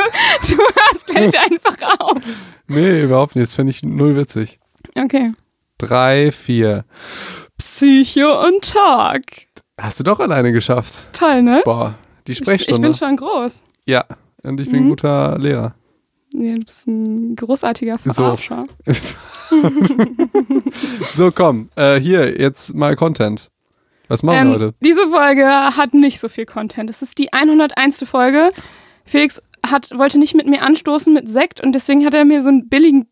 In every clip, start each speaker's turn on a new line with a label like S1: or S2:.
S1: du hörst gleich einfach auf.
S2: Nee, überhaupt nicht. Das finde ich null witzig.
S1: Okay.
S2: Drei, vier.
S1: Psycho und Talk.
S2: Hast du doch alleine geschafft.
S1: Toll, ne?
S2: Boah, die
S1: Ich, ich
S2: Sprechstunde.
S1: bin schon groß.
S2: ja, und ich bin ein
S1: Mhm.
S2: guter Lehrer.
S1: Nee, du bist ein großartiger
S2: So.
S1: Verarscher.
S2: So, komm, äh, hier, jetzt mal Content. Was machen wir
S1: Ähm,
S2: heute?
S1: diese Folge hat nicht so viel Content. Es ist die 101. Folge. Felix hat, wollte nicht mit mir anstoßen mit Sekt und deswegen hat er mir so einen billigen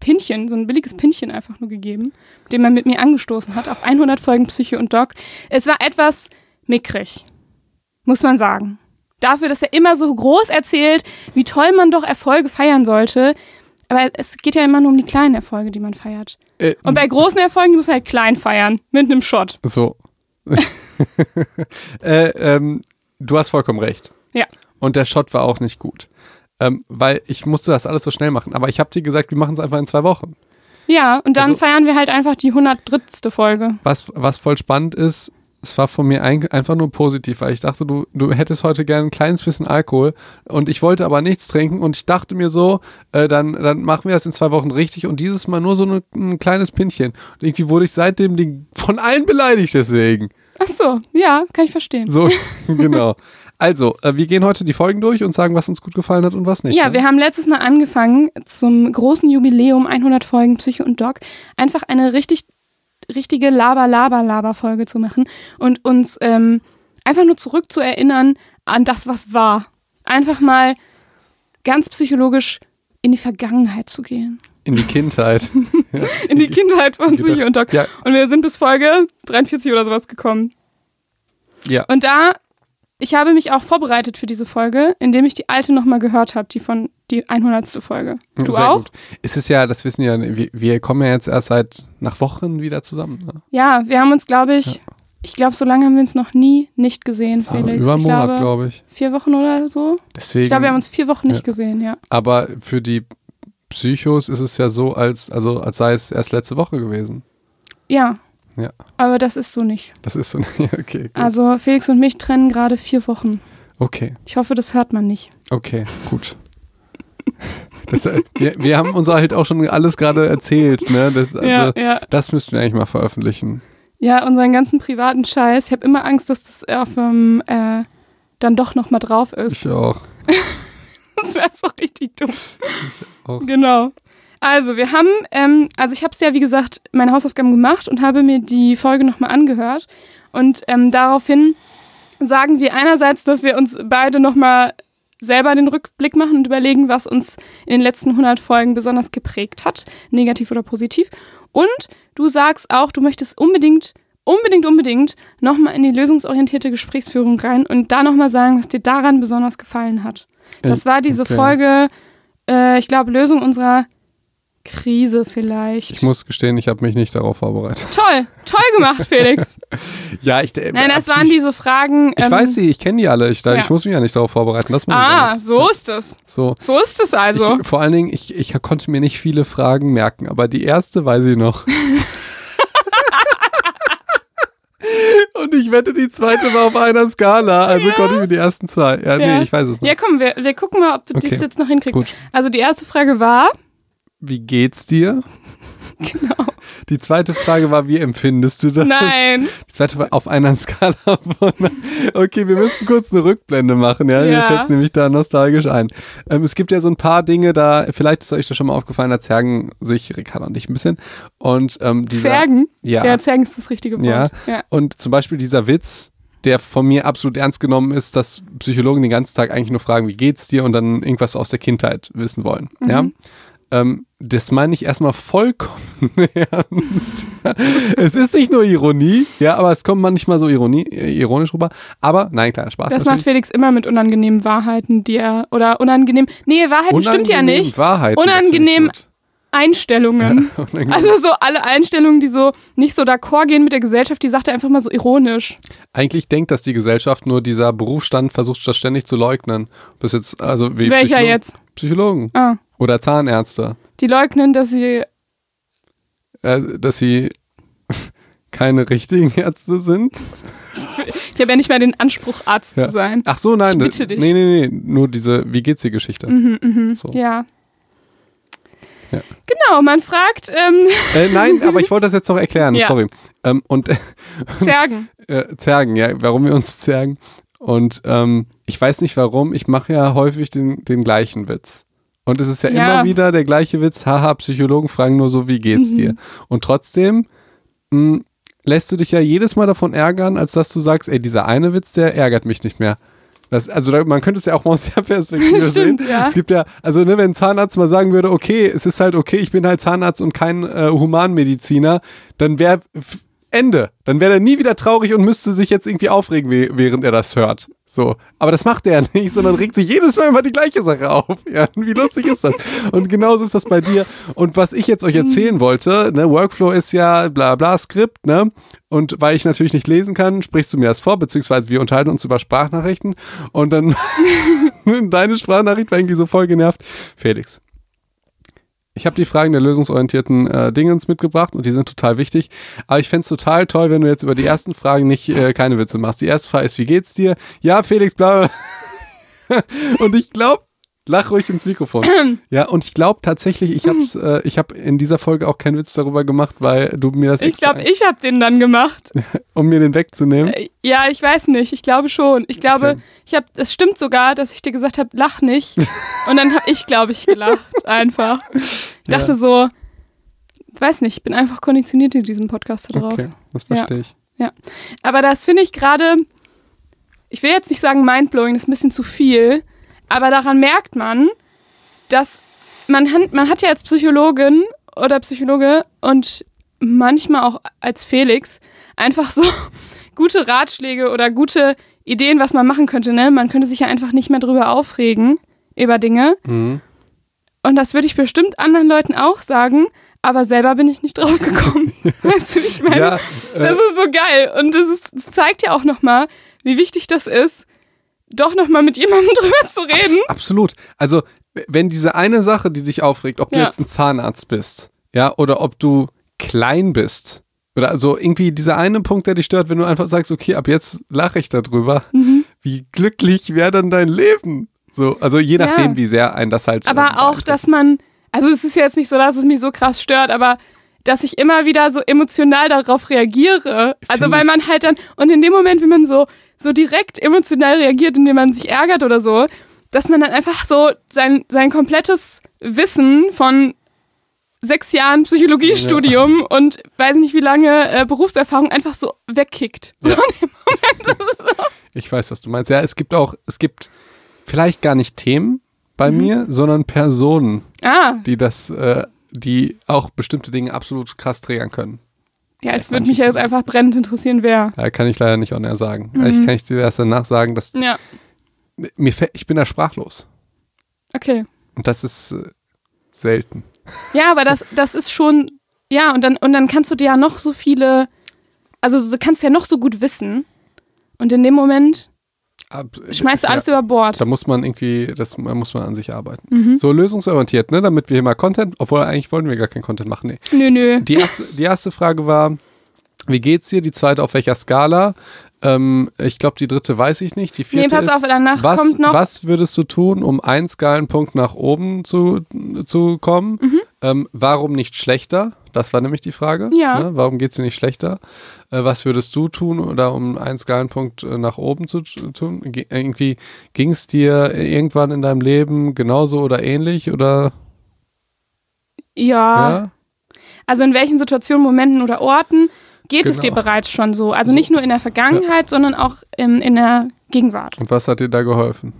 S1: Pinchen, so ein billiges Pinchen einfach nur gegeben, dem er mit mir angestoßen hat auf 100 Folgen Psyche und Doc. Es war etwas mickrig, muss man sagen. Dafür, dass er immer so groß erzählt, wie toll man doch Erfolge feiern sollte. Aber es geht ja immer nur um die kleinen Erfolge, die man feiert.
S2: Äh,
S1: Und bei großen Erfolgen, die muss man halt klein feiern. Mit einem Shot.
S2: so. äh, ähm, du hast vollkommen recht.
S1: Ja.
S2: Und der Shot war auch nicht gut. Ähm, weil ich musste das alles so schnell machen. Aber ich habe dir gesagt, wir machen es einfach in zwei Wochen.
S1: Ja, und dann
S2: Also-
S1: feiern wir halt einfach die 103. Folge.
S2: Was, was voll spannend ist, es war von mir ein, einfach nur positiv, weil ich dachte, du, du hättest heute gerne ein kleines bisschen Alkohol und ich wollte aber nichts trinken und ich dachte mir so, äh, dann, dann machen wir das in zwei Wochen richtig und dieses Mal nur so eine, ein kleines Pinchen. Und irgendwie wurde ich seitdem von allen beleidigt deswegen.
S1: Ach so, ja, kann ich verstehen.
S2: So, genau. Also, äh, wir gehen heute die Folgen durch und sagen, was uns gut gefallen hat und was nicht.
S1: Ja,
S2: ne?
S1: wir haben letztes Mal angefangen, zum großen Jubiläum 100 Folgen Psycho und Doc, einfach eine richtig, richtige Laber-Laber-Laber-Folge zu machen und uns ähm, einfach nur zurückzuerinnern an das, was war. Einfach mal ganz psychologisch in die Vergangenheit zu gehen.
S2: In die Kindheit. ja.
S1: In die Kindheit von. Psycho und Doc.
S2: Ja.
S1: Und wir sind bis Folge 43 oder sowas gekommen.
S2: ja.
S1: Und da, ich habe mich auch vorbereitet für diese Folge, indem ich die alte nochmal gehört habe, die von die 100. Folge. Du
S2: Sehr
S1: auch?
S2: Gut. Es ist ja, das wissen ja, wir, wir kommen ja jetzt erst seit nach Wochen wieder zusammen. Ne?
S1: Ja, wir haben uns, glaube ich, ich glaube, so lange haben wir uns noch nie nicht gesehen,
S2: Aber
S1: Felix.
S2: über einen Monat,
S1: glaube,
S2: glaube ich.
S1: vier Wochen oder so.
S2: Deswegen,
S1: Ich glaube, wir haben uns vier Wochen nicht
S2: Ja.
S1: gesehen, ja.
S2: aber für die Psychos ist es ja so, als, also, als sei es erst letzte Woche gewesen.
S1: Ja.
S2: Ja.
S1: Aber das ist so nicht.
S2: Das ist so, ja, okay, gut.
S1: Also Felix und mich trennen gerade vier Wochen.
S2: Okay,
S1: Ich hoffe, das hört man nicht.
S2: okay, gut. Das, äh, wir, wir haben uns halt auch schon alles gerade erzählt, ne? Das, also,
S1: ja, ja.
S2: das müssten wir eigentlich mal veröffentlichen.
S1: Ja, unseren ganzen privaten Scheiß. Ich habe immer Angst, dass das auf dem, äh, dann doch nochmal drauf ist.
S2: Ich auch.
S1: Das wäre so richtig dumm.
S2: auch.
S1: Genau. Also, wir haben, ähm, also ich habe es ja, wie gesagt, meine Hausaufgaben gemacht und habe mir die Folge nochmal angehört. Und ähm, daraufhin sagen wir einerseits, dass wir uns beide nochmal selber den Rückblick machen und überlegen, was uns in den letzten 100 Folgen besonders geprägt hat, negativ oder positiv. Und du sagst auch, du möchtest unbedingt, unbedingt, unbedingt nochmal in die lösungsorientierte Gesprächsführung rein und da nochmal sagen, was dir daran besonders gefallen hat. Das war diese
S2: Okay.
S1: Folge, äh, ich glaube, Lösung unserer Krise vielleicht.
S2: Ich muss gestehen, ich habe mich nicht darauf vorbereitet.
S1: toll, toll gemacht, Felix.
S2: Ja, ich. äh,
S1: Nein, das waren diese Fragen.
S2: Ich
S1: ähm,
S2: weiß sie, ich kenne die alle. Ich, da,
S1: ja.
S2: ich muss mich ja nicht darauf vorbereiten. Das
S1: Ah,
S2: nicht.
S1: so ist es.
S2: So.
S1: So ist es also.
S2: Ich, vor allen Dingen, ich, ich konnte mir nicht viele Fragen merken, aber die erste weiß ich noch. Und ich wette, die zweite war auf einer Skala, also
S1: Ja.
S2: konnte ich mir die ersten zwei. Ja,
S1: Ja.
S2: nee, ich weiß es noch.
S1: Ja, komm, wir, wir gucken mal, ob du
S2: Okay.
S1: dies jetzt noch hinkriegst.
S2: Gut.
S1: Also die erste Frage war,
S2: Wie geht's dir?
S1: genau.
S2: Die zweite Frage war, wie empfindest du das?
S1: Nein.
S2: Die zweite war auf einer Skala von. Okay, wir müssen kurz eine Rückblende machen, ja. Mir
S1: Ja.
S2: fällt nämlich da nostalgisch ein. Ähm, es gibt ja so ein paar Dinge da, vielleicht ist euch das schon mal aufgefallen, da zergen sich Ricardo und ich ein bisschen. Und ähm, dieser,
S1: Zergen?
S2: Ja.
S1: Ja, Zergen ist das richtige Wort. Ja.
S2: Und zum Beispiel dieser Witz, der von mir absolut ernst genommen ist, dass Psychologen den ganzen Tag eigentlich nur fragen, wie geht's dir und dann irgendwas aus der Kindheit wissen wollen. Ja. Ähm, das meine ich erstmal vollkommen ernst. es ist nicht nur Ironie, ja, aber es kommt manchmal so Ironie, äh, ironisch rüber. Aber nein, kleiner Spaß.
S1: Das macht Felix immer mit unangenehmen Wahrheiten, die er, oder unangenehm, nee, Wahrheiten stimmt ja
S2: Unangenehm
S1: nicht.
S2: Wahrheiten,
S1: Unangenehm. Einstellungen.
S2: Unangenehm.
S1: Also so alle Einstellungen, die so nicht so d'accord gehen mit der Gesellschaft, die sagt er einfach mal so ironisch.
S2: Eigentlich denkt das die Gesellschaft, nur dieser Berufsstand versucht das ständig zu leugnen. Bis jetzt, also wie
S1: Welcher
S2: Psychologen-
S1: jetzt?
S2: Psychologen
S1: Ah,
S2: oder Zahnärzte.
S1: die leugnen, dass sie,
S2: äh, dass sie keine richtigen Ärzte sind.
S1: ich habe ja nicht mal den Anspruch, Arzt
S2: Ja.
S1: zu sein.
S2: Ach so, nein.
S1: Ich bitte dich.
S2: Nee, nee, nee. Nur diese Wie geht's dir Geschichte.
S1: Mhm, mhm.
S2: So.
S1: Ja.
S2: Ja.
S1: Genau, man fragt ähm,
S2: Äh, nein, aber ich wollte das jetzt noch erklären.
S1: Ja.
S2: Sorry. Ähm, und
S1: Zergen.
S2: äh, Zergen, ja, warum wir uns zergen. Und ähm, ich weiß nicht warum, ich mache ja häufig den, den gleichen Witz. Und es ist ja,
S1: Ja.
S2: immer wieder der gleiche Witz, haha, Psychologen fragen nur so, wie geht's
S1: Mhm.
S2: dir? Und trotzdem mh, lässt du dich ja jedes Mal davon ärgern, als dass du sagst, ey, dieser eine Witz, der ärgert mich nicht mehr. Das, also da, man könnte es ja auch mal aus der Perspektive
S1: Stimmt,
S2: sehen.
S1: ja.
S2: Es gibt ja, also ne, wenn ein Zahnarzt mal sagen würde, okay, es ist halt okay, ich bin halt Zahnarzt und kein äh, Humanmediziner, dann wäre Ende. Dann wäre er nie wieder traurig und müsste sich jetzt irgendwie aufregen, während er das hört. So. Aber das macht er ja nicht, sondern regt sich jedes Mal immer die gleiche Sache auf. Ja, wie lustig ist das? Und genauso ist das bei dir. Und was ich jetzt euch erzählen wollte, ne, Workflow ist ja bla bla Skript, ne? Und weil ich natürlich nicht lesen kann, sprichst du mir das vor, beziehungsweise wir unterhalten uns über Sprachnachrichten. Und dann deine Sprachnachricht war irgendwie so voll genervt. Felix. Ich habe die Fragen der lösungsorientierten äh, Dingens mitgebracht und die sind total wichtig. Aber ich fänd's total toll, wenn du jetzt über die ersten Fragen nicht äh, keine Witze machst. Die erste Frage ist, wie geht's dir? Ja, Felix, bla. und ich glaube, lach ruhig ins Mikrofon. ja, und ich glaube tatsächlich, ich hab's, äh, ich habe in dieser Folge auch keinen Witz darüber gemacht, weil du mir das
S1: Ich glaube, ich habe den dann gemacht.
S2: um mir den wegzunehmen.
S1: Äh, Ja, ich weiß nicht. Ich glaube schon. Ich glaube,
S2: Okay.
S1: ich habe. Es stimmt sogar, dass ich dir gesagt habe, lach nicht. Und dann habe ich, glaube ich, gelacht. Einfach. Ich dachte so, weiß nicht, ich bin einfach konditioniert in diesem Podcast drauf.
S2: Okay, das verstehe ich.
S1: Aber das finde ich gerade, ich will jetzt nicht sagen mindblowing, das ist ein bisschen zu viel, aber daran merkt man, dass man, han- man hat ja als Psychologin oder Psychologe und manchmal auch als Felix einfach so gute Ratschläge oder gute Ideen, was man machen könnte. Ne? Man könnte sich ja einfach nicht mehr drüber aufregen, über Dinge.
S2: Mhm.
S1: Und das würde ich bestimmt anderen Leuten auch sagen, aber selber bin ich nicht drauf gekommen. weißt du, wie ich meine?
S2: Ja, äh,
S1: Das ist so geil. Und das, ist, das zeigt ja auch nochmal, wie wichtig das ist, doch nochmal mit jemandem drüber zu reden.
S2: Abs absolut. Also, wenn diese eine Sache, die dich aufregt, ob du
S1: Ja.
S2: jetzt ein Zahnarzt bist, ja, oder ob du klein bist, oder also irgendwie dieser eine Punkt, der dich stört, wenn du einfach sagst, okay, ab jetzt lache ich darüber,
S1: Mhm.
S2: wie glücklich wäre dann dein Leben? So, also je
S1: Ja.
S2: nachdem, wie sehr ein das halt.
S1: Aber auch,
S2: beeinflusst.
S1: dass man, also es ist ja jetzt nicht so, dass es mich so krass stört, aber dass ich immer wieder so emotional darauf reagiere. Also weil man halt dann, und in dem Moment, wenn man so, so direkt emotional reagiert, indem man sich ärgert oder so, dass man dann einfach so sein, sein komplettes Wissen von sechs Jahren Psychologiestudium und weiß nicht wie lange äh, Berufserfahrung einfach so wegkickt. So in dem Moment. Das ist so.
S2: Ich weiß, was du meinst. Ja, es gibt auch, es gibt vielleicht gar nicht Themen bei
S1: Mhm.
S2: mir, sondern Personen,
S1: Ah,
S2: die das, äh, die auch bestimmte Dinge absolut krass triggern können.
S1: Ja, es würde mich ja jetzt einfach brennend interessieren, wer.
S2: Da kann ich leider nicht on air sagen.
S1: Mhm.
S2: Ich kann ich dir erst danach sagen, dass
S1: Ja,
S2: mir ich bin da sprachlos.
S1: okay.
S2: Und das ist äh, selten.
S1: Ja, aber das, das ist schon, ja, und dann, und dann kannst du dir ja noch so viele, also du kannst ja noch so gut wissen. Und in dem Moment
S2: Ab,
S1: schmeißt du alles
S2: ja,
S1: über Bord.
S2: Da muss man irgendwie, das da muss man an sich arbeiten.
S1: Mhm.
S2: So lösungsorientiert, ne? Damit wir hier mal Content, obwohl eigentlich wollten wir gar keinen Content machen. Nee.
S1: Nö, nö.
S2: Die erste, die erste Frage war, wie geht's dir? Die zweite, auf welcher Skala? Ähm, ich glaube, die dritte weiß ich nicht. Die
S1: Nee,
S2: vierte
S1: pass
S2: ist,
S1: auf, danach
S2: was,
S1: kommt noch.
S2: was würdest du tun, um einen Skalenpunkt nach oben zu, zu kommen?
S1: Mhm.
S2: Ähm, warum nicht schlechter? Das war nämlich die Frage.
S1: Ja.
S2: Ne? Warum geht es dir nicht schlechter? Äh, was würdest du tun, oder um einen Skalenpunkt äh, nach oben zu tun? Ge irgendwie ging es dir irgendwann in deinem Leben genauso oder ähnlich? Oder
S1: Ja,
S2: ja?
S1: also in welchen Situationen, Momenten oder Orten geht es dir
S2: Genau.
S1: bereits schon so? Also
S2: So.
S1: nicht nur in der Vergangenheit, sondern auch in, in der Gegenwart.
S2: Und was hat dir da geholfen?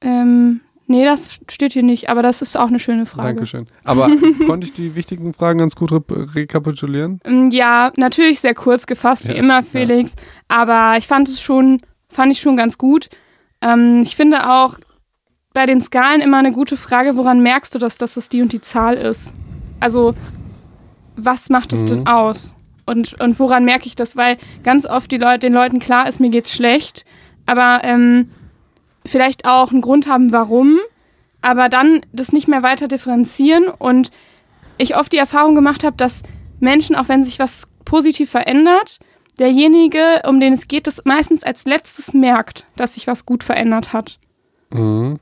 S1: Ähm, nee, das steht hier nicht, aber das ist auch eine schöne Frage.
S2: Dankeschön. Aber konnte ich die wichtigen Fragen ganz gut re rekapitulieren?
S1: Ähm, Ja, natürlich sehr kurz gefasst, wie
S2: Ja,
S1: immer, Felix. Aber ich fand es schon, fand ich schon ganz gut. Ähm, ich finde auch bei den Skalen immer eine gute Frage, woran merkst du das, dass es die und die Zahl ist? Also, was macht es denn
S2: Mhm.
S1: aus? Und, und woran merke ich das? Weil ganz oft die Leute, den Leuten klar ist, mir geht's schlecht, aber ähm, vielleicht auch einen Grund haben, warum, aber dann das nicht mehr weiter differenzieren und ich oft die Erfahrung gemacht habe, dass Menschen, auch wenn sich was positiv verändert, derjenige, um den es geht, das meistens als letztes merkt, dass sich was gut verändert hat.
S2: Mhm.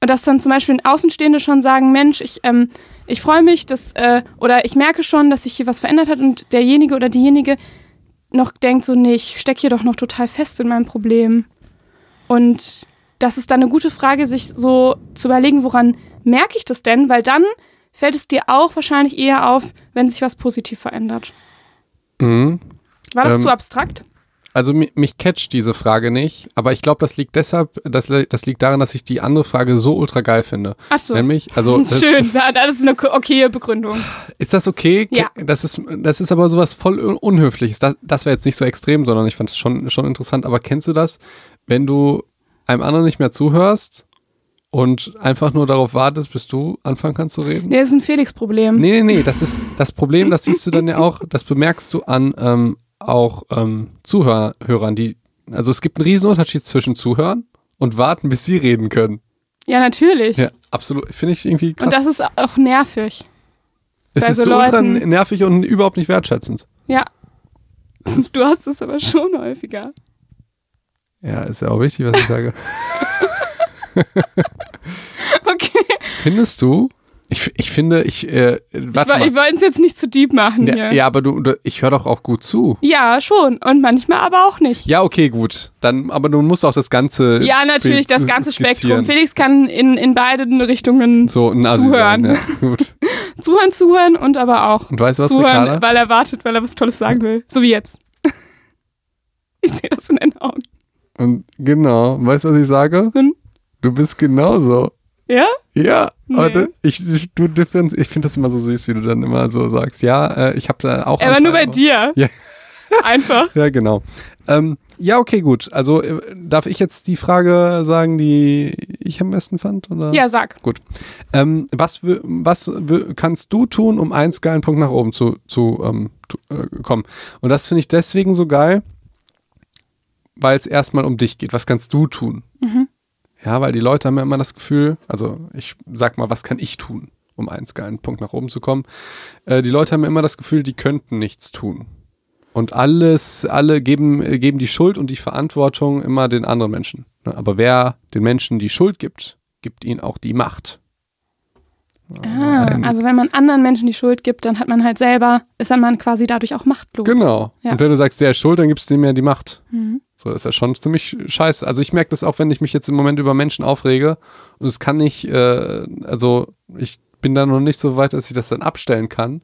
S1: Und dass dann zum Beispiel Außenstehende schon sagen, Mensch, ich, ähm, ich freue mich, dass, äh, oder ich merke schon, dass sich hier was verändert hat und derjenige oder diejenige noch denkt so, nee, ich stecke hier doch noch total fest in meinem Problem. Und das ist dann eine gute Frage, sich so zu überlegen, woran merke ich das denn? Weil dann fällt es dir auch wahrscheinlich eher auf, wenn sich was positiv verändert.
S2: Mhm.
S1: War das
S2: Ähm,
S1: zu abstrakt?
S2: Also mi- mich catcht diese Frage nicht, aber ich glaube, das liegt deshalb, das, das liegt daran, dass ich die andere Frage so ultra geil finde.
S1: Ach so.
S2: Nämlich, also das
S1: Schön,
S2: Ist,
S1: ja, das ist eine okaye Begründung.
S2: ist das okay?
S1: Ja.
S2: Das ist, das ist aber sowas voll un- Unhöfliches. Das, das wäre jetzt nicht so extrem, sondern ich fand es schon, schon interessant. Aber kennst du das, wenn du einem anderen nicht mehr zuhörst und einfach nur darauf wartest, bis du anfangen kannst zu reden?
S1: Nee, das ist ein Felix-Problem.
S2: Nee, nee, nee, das ist das Problem, das siehst du dann ja auch, das bemerkst du an ähm, auch ähm, Zuhörern, die, also es gibt einen riesen Unterschied zwischen Zuhören und warten, bis sie reden können.
S1: Ja, natürlich.
S2: Ja, absolut, finde ich irgendwie krass.
S1: Und das ist auch nervig.
S2: es ist
S1: so
S2: so ultra nervig und überhaupt nicht wertschätzend.
S1: Ja. Du hast es aber schon häufiger.
S2: Ja, ist ja auch wichtig, was ich sage.
S1: Okay.
S2: Findest du? Ich, ich finde, ich, äh,
S1: Ich,
S2: warte
S1: woll-
S2: mal.
S1: ich wollte es jetzt nicht zu deep machen
S2: ja,
S1: hier.
S2: ja, aber du, du ich höre doch auch gut zu.
S1: Ja, schon. Und manchmal aber auch nicht.
S2: Ja, okay, gut. Dann, aber du musst auch das ganze.
S1: Ja, natürlich, das ganze. Spektrum. Felix kann in, in beiden Richtungen
S2: So ein Assi
S1: Zuhören.
S2: Sein, ja, gut.
S1: zuhören, zuhören und aber auch
S2: Und weißt du was,
S1: zuhören,
S2: Ricarda?
S1: weil er wartet, weil er was Tolles sagen will. So wie jetzt. Ich sehe das in deinen Augen.
S2: Und genau, weißt du, was ich sage?
S1: Hm?
S2: Du bist genauso.
S1: Ja?
S2: Ja,
S1: Nee.
S2: ich, ich, du differenz, ich finde das immer so süß, wie du dann immer so sagst, ja, äh, ich habe da auch.
S1: Aber nur bei dir.
S2: Ja.
S1: Einfach.
S2: Ja, genau. Ähm, ja, okay, gut. Also äh, darf ich jetzt die Frage sagen, die ich am besten fand? Oder?
S1: Ja, sag.
S2: Ähm, was was kannst du tun, um einen geilen Punkt nach oben zu, zu ähm, äh, kommen? Und das finde ich deswegen so geil, weil es erstmal um dich geht. Was kannst du tun?
S1: Mhm.
S2: Ja, weil die Leute haben ja immer das Gefühl, also ich sag mal, was kann ich tun, um einen geilen Punkt nach oben zu kommen? Äh, die Leute haben ja immer das Gefühl, die könnten nichts tun. Und alles, alle geben, geben die Schuld und die Verantwortung immer den anderen Menschen. Ne? Aber wer den Menschen die Schuld gibt, gibt ihnen auch die Macht.
S1: Ah, also wenn man anderen Menschen die Schuld gibt, dann hat man halt selber, ist dann man quasi dadurch auch machtlos.
S2: Genau.
S1: Ja.
S2: Und wenn du sagst, der ist schuld, dann gibst du ihm ja die Macht.
S1: Mhm.
S2: So, das ist ja schon ziemlich scheiße. Also ich merke das auch, wenn ich mich jetzt im Moment über Menschen aufrege und es kann nicht, äh, also ich bin da noch nicht so weit, dass ich das dann abstellen kann,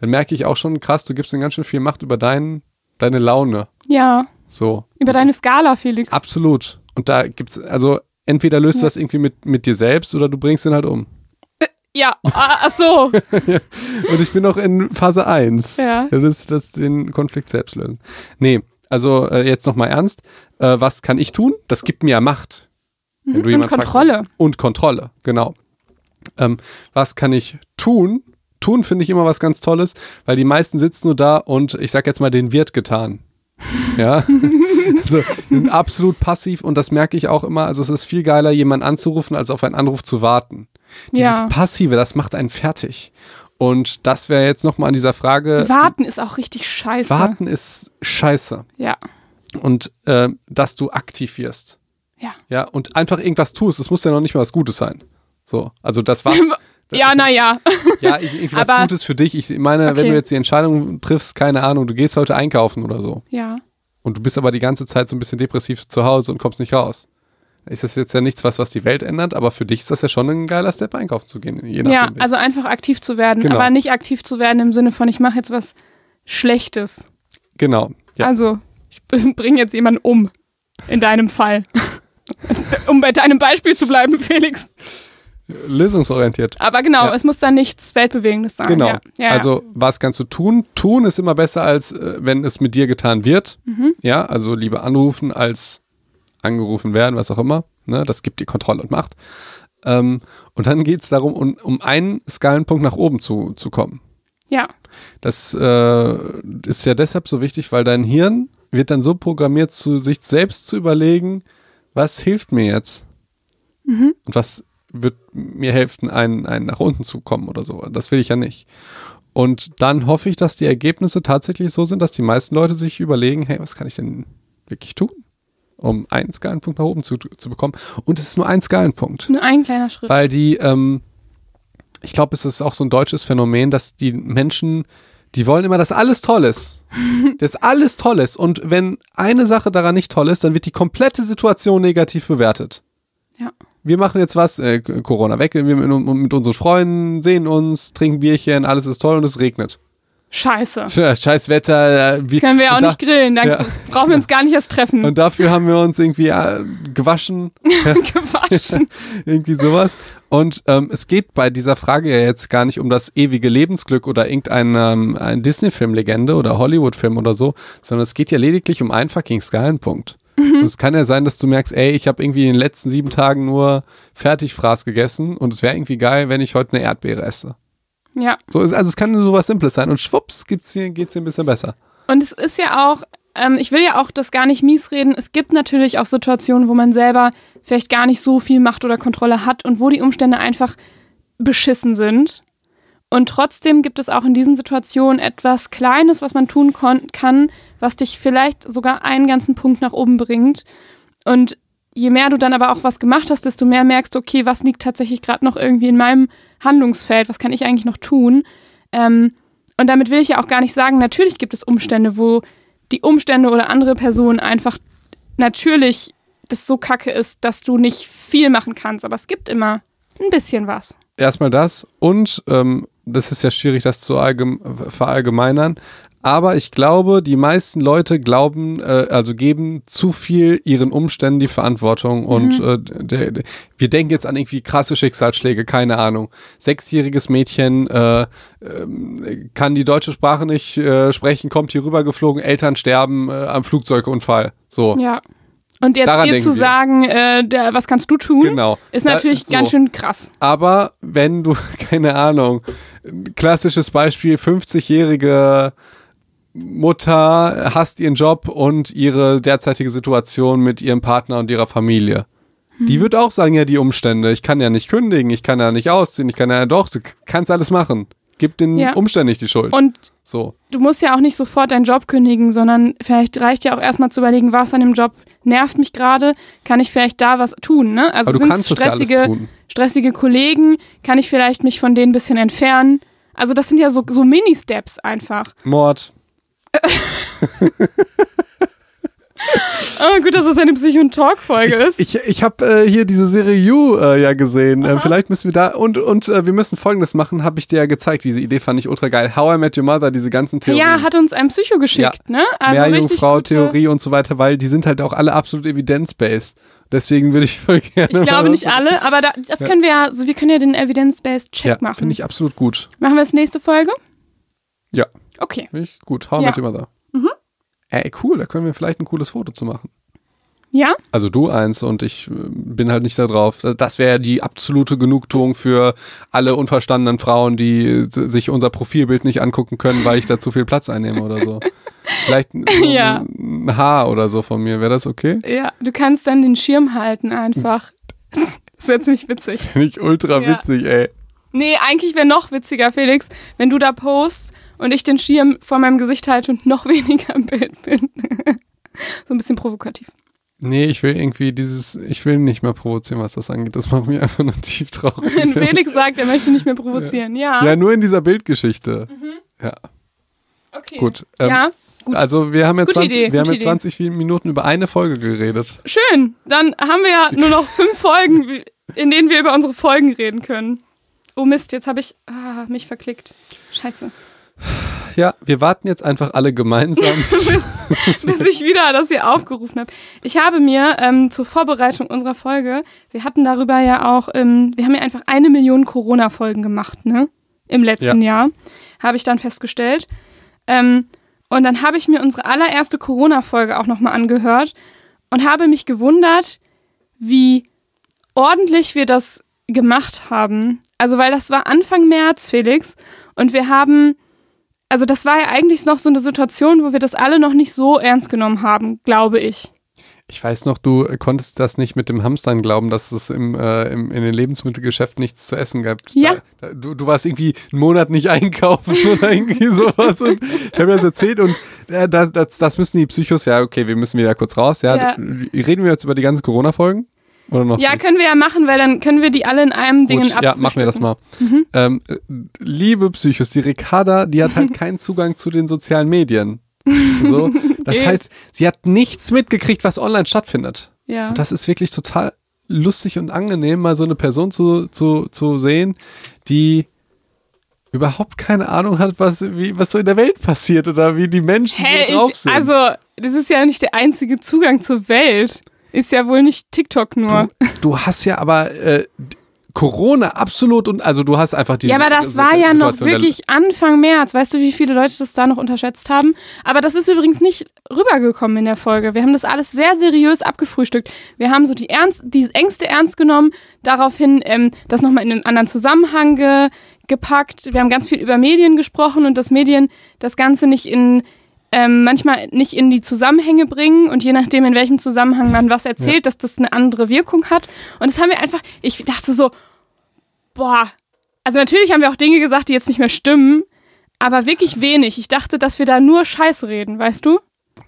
S2: dann merke ich auch schon, krass, du gibst ihm ganz schön viel Macht über dein, deine Laune.
S1: Ja,
S2: So.
S1: über deine Skala, Felix.
S2: Absolut. Und da gibt's, also entweder löst du
S1: Ja.
S2: das irgendwie mit, mit dir selbst oder du bringst ihn halt um.
S1: Ja, ah, ach so.
S2: Und ich bin noch in Phase 1.
S1: Ja.
S2: Das, das den Konflikt selbst lösen. Nee, also äh, jetzt nochmal ernst. Äh, was kann ich tun? Das gibt mir ja Macht. Wenn du
S1: Mhm. Und
S2: jemand fragst-
S1: Kontrolle.
S2: und Kontrolle, genau. Ähm, was kann ich tun? Tun finde ich immer was ganz Tolles, weil die meisten sitzen nur da und ich sag jetzt mal, den wird getan. Ja, also, die sind absolut passiv und das merke ich auch immer. Also es ist viel geiler, jemanden anzurufen, als auf einen Anruf zu warten. Dieses
S1: Ja.
S2: Passive, das macht einen fertig. Und das wäre jetzt nochmal an dieser Frage.
S1: Warten ist auch richtig scheiße.
S2: Warten ist scheiße.
S1: Ja,
S2: Und äh, dass du aktiv wirst.
S1: ja.
S2: Ja, und einfach irgendwas tust. Es muss ja noch nicht mal was Gutes sein. So, also das was.
S1: Ja, naja.
S2: Ja, irgendwie was
S1: Aber-
S2: Gutes für dich. Ich meine, wenn
S1: Okay.
S2: du jetzt die Entscheidung triffst, keine Ahnung, du gehst heute einkaufen oder so
S1: Ja.
S2: und du bist aber die ganze Zeit so ein bisschen depressiv zu Hause und kommst nicht raus. Ist das jetzt ja nichts, was, was die Welt ändert, aber für dich ist das ja schon ein geiler Step, einkaufen zu gehen.
S1: Ja,
S2: nachdem.
S1: also einfach aktiv zu werden,
S2: Genau.
S1: aber nicht aktiv zu werden im Sinne von, ich mache jetzt was Schlechtes.
S2: genau. Ja.
S1: Also, ich bringe jetzt jemanden um. In deinem Fall. um bei deinem Beispiel zu bleiben, Felix.
S2: Lösungsorientiert.
S1: Aber genau,
S2: Ja.
S1: es muss dann nichts Weltbewegendes sein.
S2: Genau.
S1: Ja. Ja,
S2: also, was kannst du tun? Tun ist immer besser, als äh, wenn es mit dir getan wird.
S1: Mhm.
S2: Ja, also lieber anrufen, als angerufen werden, was auch immer. Ne? Das gibt dir Kontrolle und Macht. Ähm, und dann geht es darum, um, um einen Skalenpunkt nach oben zu, zu kommen.
S1: ja.
S2: Das äh, ist ja deshalb so wichtig, weil dein Hirn wird dann so programmiert, zu sich selbst zu überlegen, was hilft mir jetzt? Und was wird mir helfen, einen, einen nach unten zu kommen oder so. Das will ich ja nicht. und dann hoffe ich, dass die Ergebnisse tatsächlich so sind, dass die meisten Leute sich überlegen, hey, was kann ich denn wirklich tun, um einen Skalenpunkt nach oben zu, zu bekommen. Und es ist nur ein Skalenpunkt.
S1: Nur ein kleiner Schritt.
S2: Weil die, ähm, ich glaube, es ist auch so ein deutsches Phänomen, dass die Menschen, die wollen immer, dass alles toll ist. dass alles toll ist. Und wenn eine Sache daran nicht toll ist, dann wird die komplette Situation negativ bewertet.
S1: Ja.
S2: Wir machen jetzt was, äh, Corona weg, wir mit, mit unseren Freunden sehen uns, trinken Bierchen, alles ist toll und es regnet.
S1: Scheiße.
S2: Scheiß Wetter. äh, Wie,
S1: Können wir ja auch
S2: da-
S1: nicht grillen, da
S2: Ja.
S1: brauchen wir uns gar nicht erst treffen.
S2: Und dafür haben wir uns irgendwie äh, gewaschen,
S1: Gewaschen.
S2: irgendwie sowas. Und ähm, es geht bei dieser Frage ja jetzt gar nicht um das ewige Lebensglück oder irgendein ähm, ein Disney-Film-Legende oder Hollywood-Film oder so, sondern es geht ja lediglich um einen fucking Skalenpunkt. Und es kann ja sein, dass du merkst, ey, ich habe irgendwie in den letzten sieben Tagen nur Fertigfraß gegessen und es wäre irgendwie geil, wenn ich heute eine Erdbeere esse.
S1: Ja.
S2: So, also es kann nur sowas Simples sein und schwupps hier, geht's dir ein bisschen besser.
S1: Und es ist ja auch, ähm, ich will ja auch das gar nicht mies reden. Es gibt natürlich auch Situationen, wo man selber vielleicht gar nicht so viel Macht oder Kontrolle hat und wo die Umstände einfach beschissen sind. Und trotzdem gibt es auch in diesen Situationen etwas Kleines, was man tun kann, was dich vielleicht sogar einen ganzen Punkt nach oben bringt. Und je mehr du dann aber auch was gemacht hast, desto mehr merkst du, okay, was liegt tatsächlich gerade noch irgendwie in meinem Handlungsfeld, was kann ich eigentlich noch tun? Ähm, und damit will ich ja auch gar nicht sagen, natürlich gibt es Umstände, wo die Umstände oder andere Personen einfach natürlich das so kacke ist, dass du nicht viel machen kannst. Aber es gibt immer ein bisschen was.
S2: Erstmal das und ähm, das ist ja schwierig, das zu allgem verallgemeinern. Aber ich glaube, die meisten Leute glauben, äh, also geben zu viel ihren Umständen die Verantwortung. Und äh, der, der, wir denken jetzt an irgendwie krasse Schicksalsschläge, keine Ahnung. Sechsjähriges Mädchen äh, ähm, kann die deutsche Sprache nicht äh, sprechen, kommt hier rüber geflogen, Eltern sterben äh, am Flugzeugunfall. So.
S1: Ja. Und jetzt
S2: Daran
S1: ihr zu
S2: wir.
S1: sagen, äh, der, was kannst du tun,
S2: Genau.
S1: ist
S2: Da-
S1: natürlich
S2: so.
S1: ganz schön krass.
S2: Aber wenn du, keine Ahnung, ein klassisches Beispiel, 50-jährige Mutter hasst ihren Job und ihre derzeitige Situation mit ihrem Partner und ihrer Familie. Die wird auch sagen, ja, die Umstände, ich kann ja nicht kündigen, ich kann ja nicht ausziehen, ich kann ja doch, du kannst alles machen. Gib den
S1: Ja.
S2: Umständen nicht die Schuld.
S1: Und
S2: so.
S1: du musst ja auch nicht sofort deinen Job kündigen, sondern vielleicht reicht ja auch erstmal zu überlegen, was an dem Job nervt mich gerade, kann ich vielleicht da was tun, ne? Also sind
S2: ja
S1: stressige,
S2: tun.
S1: stressige Kollegen, kann ich vielleicht mich von denen ein bisschen entfernen? Also das sind ja so, so Mini-Steps einfach.
S2: Mord.
S1: Oh, gut, dass das eine Psycho- und Talk-Folge ist.
S2: Ich, ich habe äh, hier diese Serie You äh, ja gesehen. Äh, vielleicht müssen wir da und und äh, wir müssen Folgendes machen. Habe ich dir ja gezeigt. Diese Idee fand ich ultra geil. How I Met Your Mother, diese ganzen Theorien.
S1: ja, hat uns ein Psycho geschickt, ne? Also
S2: Meerjungfrau,
S1: gute,
S2: Theorie und so weiter, weil die sind halt auch alle absolut evidence-based. Deswegen würde ich voll gerne.
S1: Ich glaube nicht alle, aber da, das können wir ja, so wir können ja den Evidence-Based-Check
S2: Ja,
S1: machen.
S2: finde ich absolut gut.
S1: Machen wir das nächste Folge?
S2: Ja,
S1: Okay.
S2: ich gut. How I
S1: Ja.
S2: Met Your Mother.
S1: Mhm.
S2: Ey, cool, da können wir vielleicht ein cooles Foto zu machen.
S1: Ja?
S2: Also du eins und ich äh, bin halt nicht da drauf. Das wäre die absolute Genugtuung für alle unverstandenen Frauen, die äh, sich unser Profilbild nicht angucken können, weil ich da zu viel Platz einnehme oder so. Vielleicht ein- so
S1: Ja.
S2: ein Haar oder so von mir. Wäre das okay?
S1: Ja, du kannst dann den Schirm halten einfach. Das wäre ziemlich witzig.
S2: Finde ich ultra
S1: Ja.
S2: witzig, ey.
S1: Nee, eigentlich wäre noch witziger, Felix, wenn du da post und ich den Schirm vor meinem Gesicht halte und noch weniger im Bild bin. so ein bisschen provokativ.
S2: Nee, ich will irgendwie dieses, ich will nicht mehr provozieren, was das angeht. Das macht mich einfach nur tief traurig.
S1: Wenn Felix sagt, er möchte nicht mehr provozieren. Ja.
S2: Ja, nur in dieser Bildgeschichte. Ja,
S1: okay.
S2: gut. Ähm,
S1: ja, gut.
S2: Also wir haben jetzt
S1: Gute
S2: 20,
S1: Idee,
S2: wir haben jetzt 20 Minuten über eine Folge geredet.
S1: Schön. Dann haben wir ja nur noch fünf Folgen, in denen wir über unsere Folgen reden können. Oh Mist, jetzt habe ich ah, mich verklickt. Scheiße.
S2: Ja, wir warten jetzt einfach alle gemeinsam.
S1: bis, bis ich wieder das hier aufgerufen habe. Ich habe mir ähm, zur Vorbereitung unserer Folge, wir hatten darüber ja auch, ähm, wir haben ja einfach eine Million Corona-Folgen gemacht, ne? Im letzten Jahr, habe ich dann festgestellt. Ähm, und dann habe ich mir unsere allererste Corona-Folge auch nochmal angehört und habe mich gewundert, wie ordentlich wir das gemacht haben. Also, weil das war Anfang März, Felix, und wir haben also das war ja eigentlich noch so eine Situation, wo wir das alle noch nicht so ernst genommen haben, glaube ich.
S2: Ich weiß noch, du konntest das nicht mit dem Hamstern glauben, dass es im, äh, im, in den Lebensmittelgeschäften nichts zu essen gab.
S1: Ja.
S2: Da, da, du, du warst irgendwie einen Monat nicht einkaufen oder irgendwie sowas. Und ich habe mir das erzählt und äh, das, das, das müssen die Psychos, ja, okay, wir müssen wieder kurz raus. Ja,
S1: Ja.
S2: Reden wir jetzt über die ganzen Corona-Folgen? Oder noch?
S1: Ja, können wir ja machen, weil dann können wir die alle in einem Ding
S2: Gut, ja, machen wir das mal.
S1: Mhm.
S2: Ähm, äh, liebe Psychos, die Ricarda, die hat halt keinen Zugang zu den sozialen Medien. So, das heißt, sie hat nichts mitgekriegt, was online stattfindet.
S1: Ja.
S2: Und das ist wirklich total lustig und angenehm, mal so eine Person zu, zu, zu sehen, die überhaupt keine Ahnung hat, was, wie, was so in der Welt passiert oder wie die Menschen
S1: Hä,
S2: so drauf
S1: ich,
S2: sind.
S1: also, das ist ja nicht der einzige Zugang zur Welt. Ist ja wohl nicht TikTok nur.
S2: du hast ja aber äh, Corona absolut und also du hast einfach die
S1: Ja, aber das war ja noch wirklich Anfang März. Weißt du, wie viele Leute das da noch unterschätzt haben? Aber das ist übrigens nicht rübergekommen in der Folge. Wir haben das alles sehr seriös abgefrühstückt. Wir haben so die, Ernst, die Ängste ernst genommen, daraufhin ähm, das nochmal in einen anderen Zusammenhang ge, gepackt. Wir haben ganz viel über Medien gesprochen und dass Medien das Ganze nicht in ähm, manchmal nicht in die Zusammenhänge bringen und je nachdem, in welchem Zusammenhang man was erzählt, dass das eine andere Wirkung hat. Und das haben wir einfach, ich dachte so, boah, also natürlich haben wir auch Dinge gesagt, die jetzt nicht mehr stimmen, aber wirklich wenig. Ich dachte, dass wir da nur Scheiße reden, weißt du?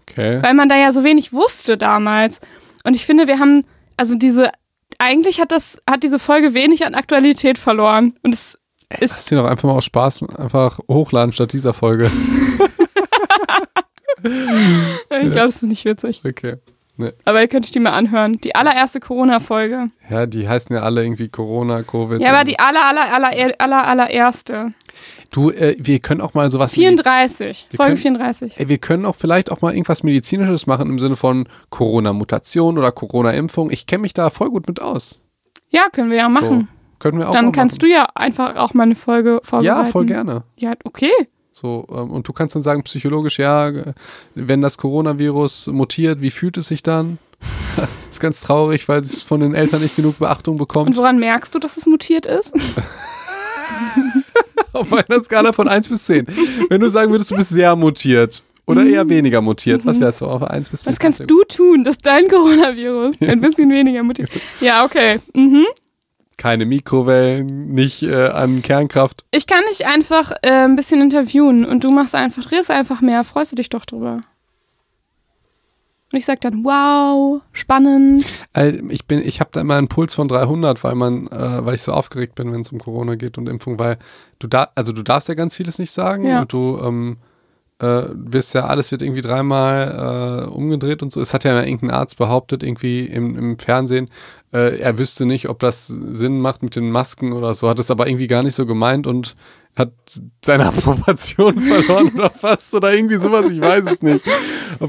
S2: Okay.
S1: Weil man da ja so wenig wusste damals. Und ich finde, wir haben, also diese, eigentlich hat das, hat diese Folge wenig an Aktualität verloren. Und es
S2: Lass
S1: ist,
S2: dir doch einfach mal aus Spaß einfach hochladen statt dieser Folge.
S1: ich glaube, das ist nicht witzig.
S2: Okay.
S1: Aber ihr könnt euch die mal anhören. Die allererste Corona-Folge.
S2: Ja, die heißen ja alle irgendwie Corona, Covid.
S1: Ja, aber die aller, aller, aller, aller, allererste.
S2: Du, äh, wir können auch mal sowas
S1: 34.
S2: Wir
S1: Folge
S2: können-
S1: 34.
S2: Ey, wir können auch vielleicht auch mal irgendwas Medizinisches machen im Sinne von Corona-Mutation oder Corona-Impfung. Ich kenne mich da voll gut mit aus.
S1: Ja, können wir ja machen.
S2: So, können wir auch
S1: Dann
S2: mal
S1: kannst
S2: machen.
S1: du ja einfach auch mal eine Folge vorbereiten.
S2: Ja, voll gerne.
S1: Ja, okay.
S2: So, ähm, und du kannst dann sagen, psychologisch, ja, wenn das Coronavirus mutiert, wie fühlt es sich dann? Das ist ganz traurig, weil es von den Eltern nicht genug Beachtung
S1: Und
S2: bekommt.
S1: woran merkst du, dass es mutiert ist?
S2: Auf einer Skala von 1 bis 10. Wenn du sagen würdest, du bist sehr mutiert oder eher weniger mutiert, was wärst du auf 1 bis 10?
S1: Mhm. Was kannst du tun, dass dein Coronavirus ein bisschen weniger mutiert? Ja, okay. Mhm.
S2: Keine Mikrowellen, nicht äh, an Kernkraft.
S1: Ich kann dich einfach äh, ein bisschen interviewen und du machst einfach, drehst einfach mehr. Freust du dich doch drüber? Und ich sag dann, wow, spannend.
S2: Äh, Ich bin, ich habe da immer einen Puls von 300, weil man, äh, weil ich so aufgeregt bin, wenn es um Corona geht und Impfung, weil du da, also du darfst ja ganz vieles nicht sagen
S1: Ja.
S2: und du ähm, äh, wirst ja, alles wird irgendwie dreimal äh, umgedreht und so. Es hat ja irgendein Arzt behauptet, irgendwie im, im Fernsehen, äh, er wüsste nicht, ob das Sinn macht mit den Masken oder so, hat es aber irgendwie gar nicht so gemeint und hat seine Approbation verloren oder fast oder irgendwie sowas, ich weiß es nicht.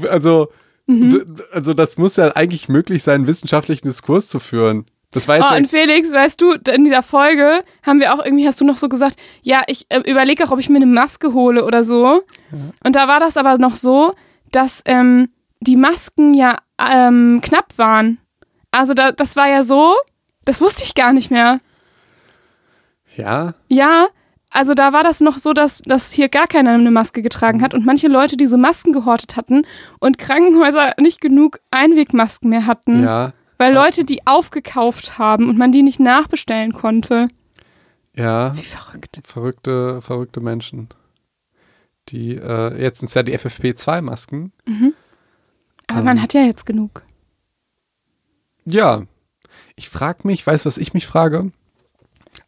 S2: Also,
S1: Mhm.
S2: also das muss ja eigentlich möglich sein, wissenschaftlichen Diskurs zu führen. Das war jetzt
S1: Oh, und Felix, weißt du, in dieser Folge haben wir auch irgendwie, hast du noch so gesagt, ja, ich äh, überlege auch, ob ich mir eine Maske hole oder so. Und da war das aber noch so, dass ähm, die Masken ja ähm, knapp waren. Also da, das war ja so, das wusste ich gar nicht mehr.
S2: ja,
S1: Ja, also da war das noch so, dass, dass hier gar keiner eine Maske getragen hat und manche Leute diese Masken gehortet hatten und Krankenhäuser nicht genug Einwegmasken mehr hatten,
S2: ja,
S1: weil Leute die aufgekauft haben und man die nicht nachbestellen konnte.
S2: ja.
S1: Wie verrückt.
S2: Verrückte, verrückte Menschen. Die, äh, jetzt sind es ja die FFP2-Masken.
S1: Aber
S2: Ähm.
S1: man hat ja jetzt genug.
S2: Ja. Ich frage mich, weißt du, was ich mich frage?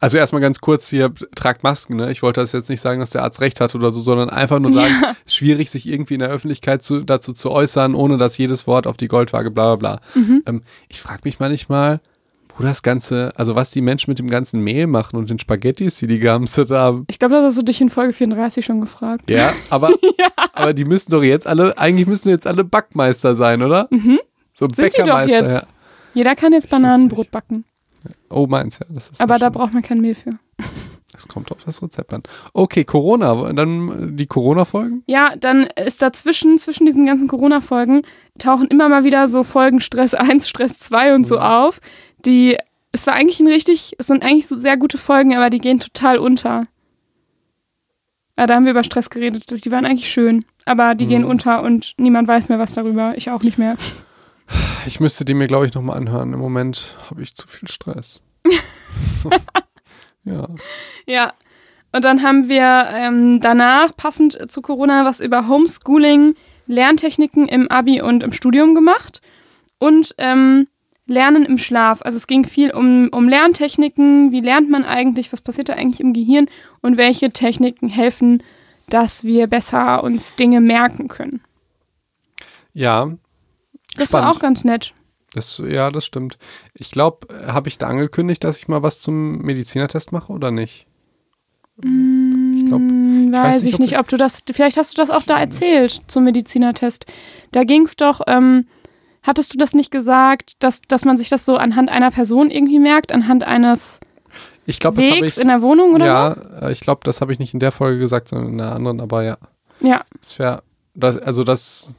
S2: Also erstmal ganz kurz hier, tragt Masken, ne? Ich wollte das jetzt nicht sagen, dass der Arzt recht hat oder so, sondern einfach nur sagen, es ist schwierig, sich irgendwie in der Öffentlichkeit zu, dazu zu äußern, ohne dass jedes Wort auf die Goldwaage, bla bla bla.
S1: Mhm.
S2: Ähm, ich frage mich manchmal, wo das Ganze, also was die Menschen mit dem ganzen Mehl machen und den Spaghettis, die die gehamstert haben.
S1: Ich glaube, das hast du dich in Folge 34 schon gefragt.
S2: Ja, aber, aber die müssen doch jetzt alle, eigentlich müssen jetzt alle Backmeister sein, oder? So
S1: Mhm. Sind sie doch
S2: Bäckermeister,
S1: jetzt.
S2: ja.
S1: Jeder kann jetzt Bananenbrot backen.
S2: Oh, meins, ja. Das ist
S1: Aber
S2: ja
S1: da braucht man kein Mehl für.
S2: Das kommt auf das Rezept an. Okay, Corona. Dann die Corona-Folgen?
S1: Ja, dann ist dazwischen, zwischen diesen ganzen Corona-Folgen, tauchen immer mal wieder so Folgen Stress 1, Stress 2 und so
S2: Mhm.
S1: auf. Die, es war eigentlich ein richtig, es sind eigentlich so sehr gute Folgen, aber die gehen total unter. Ja, da haben wir über Stress geredet. Die waren eigentlich schön, aber die gehen
S2: Mhm.
S1: unter und niemand weiß mehr was darüber. Ich auch nicht mehr.
S2: Ich müsste die mir, glaube ich, nochmal anhören. Im Moment habe ich zu viel Stress. ja.
S1: Ja. Und dann haben wir ähm, danach, passend zu Corona, was über Homeschooling, Lerntechniken im Abi und im Studium gemacht. Und ähm, Lernen im Schlaf. Also es ging viel um, um Lerntechniken, wie lernt man eigentlich, was passiert da eigentlich im Gehirn und welche Techniken helfen, dass wir besser uns Dinge merken können.
S2: Ja.
S1: Das
S2: spannend.
S1: war auch ganz nett.
S2: Das, ja, das stimmt. Ich glaube, habe ich da angekündigt, dass ich mal was zum Medizinertest mache oder nicht?
S1: Ich
S2: glaub,
S1: Hm, weiß,
S2: weiß nicht,
S1: ich
S2: ob
S1: nicht, ob du das, vielleicht hast du das auch da
S2: ich nicht.
S1: erzählt zum Medizinertest. Da ging es doch, ähm, hattest du das nicht gesagt, dass, dass man sich das so anhand einer Person irgendwie merkt, anhand eines
S2: Ich glaube, das habe
S1: Wegs
S2: ich.
S1: in der Wohnung oder
S2: ja, äh, ich glaube, das habe ich nicht in der Folge gesagt, sondern in einer anderen, aber ja.
S1: Ja.
S2: Es wäre, das, also das,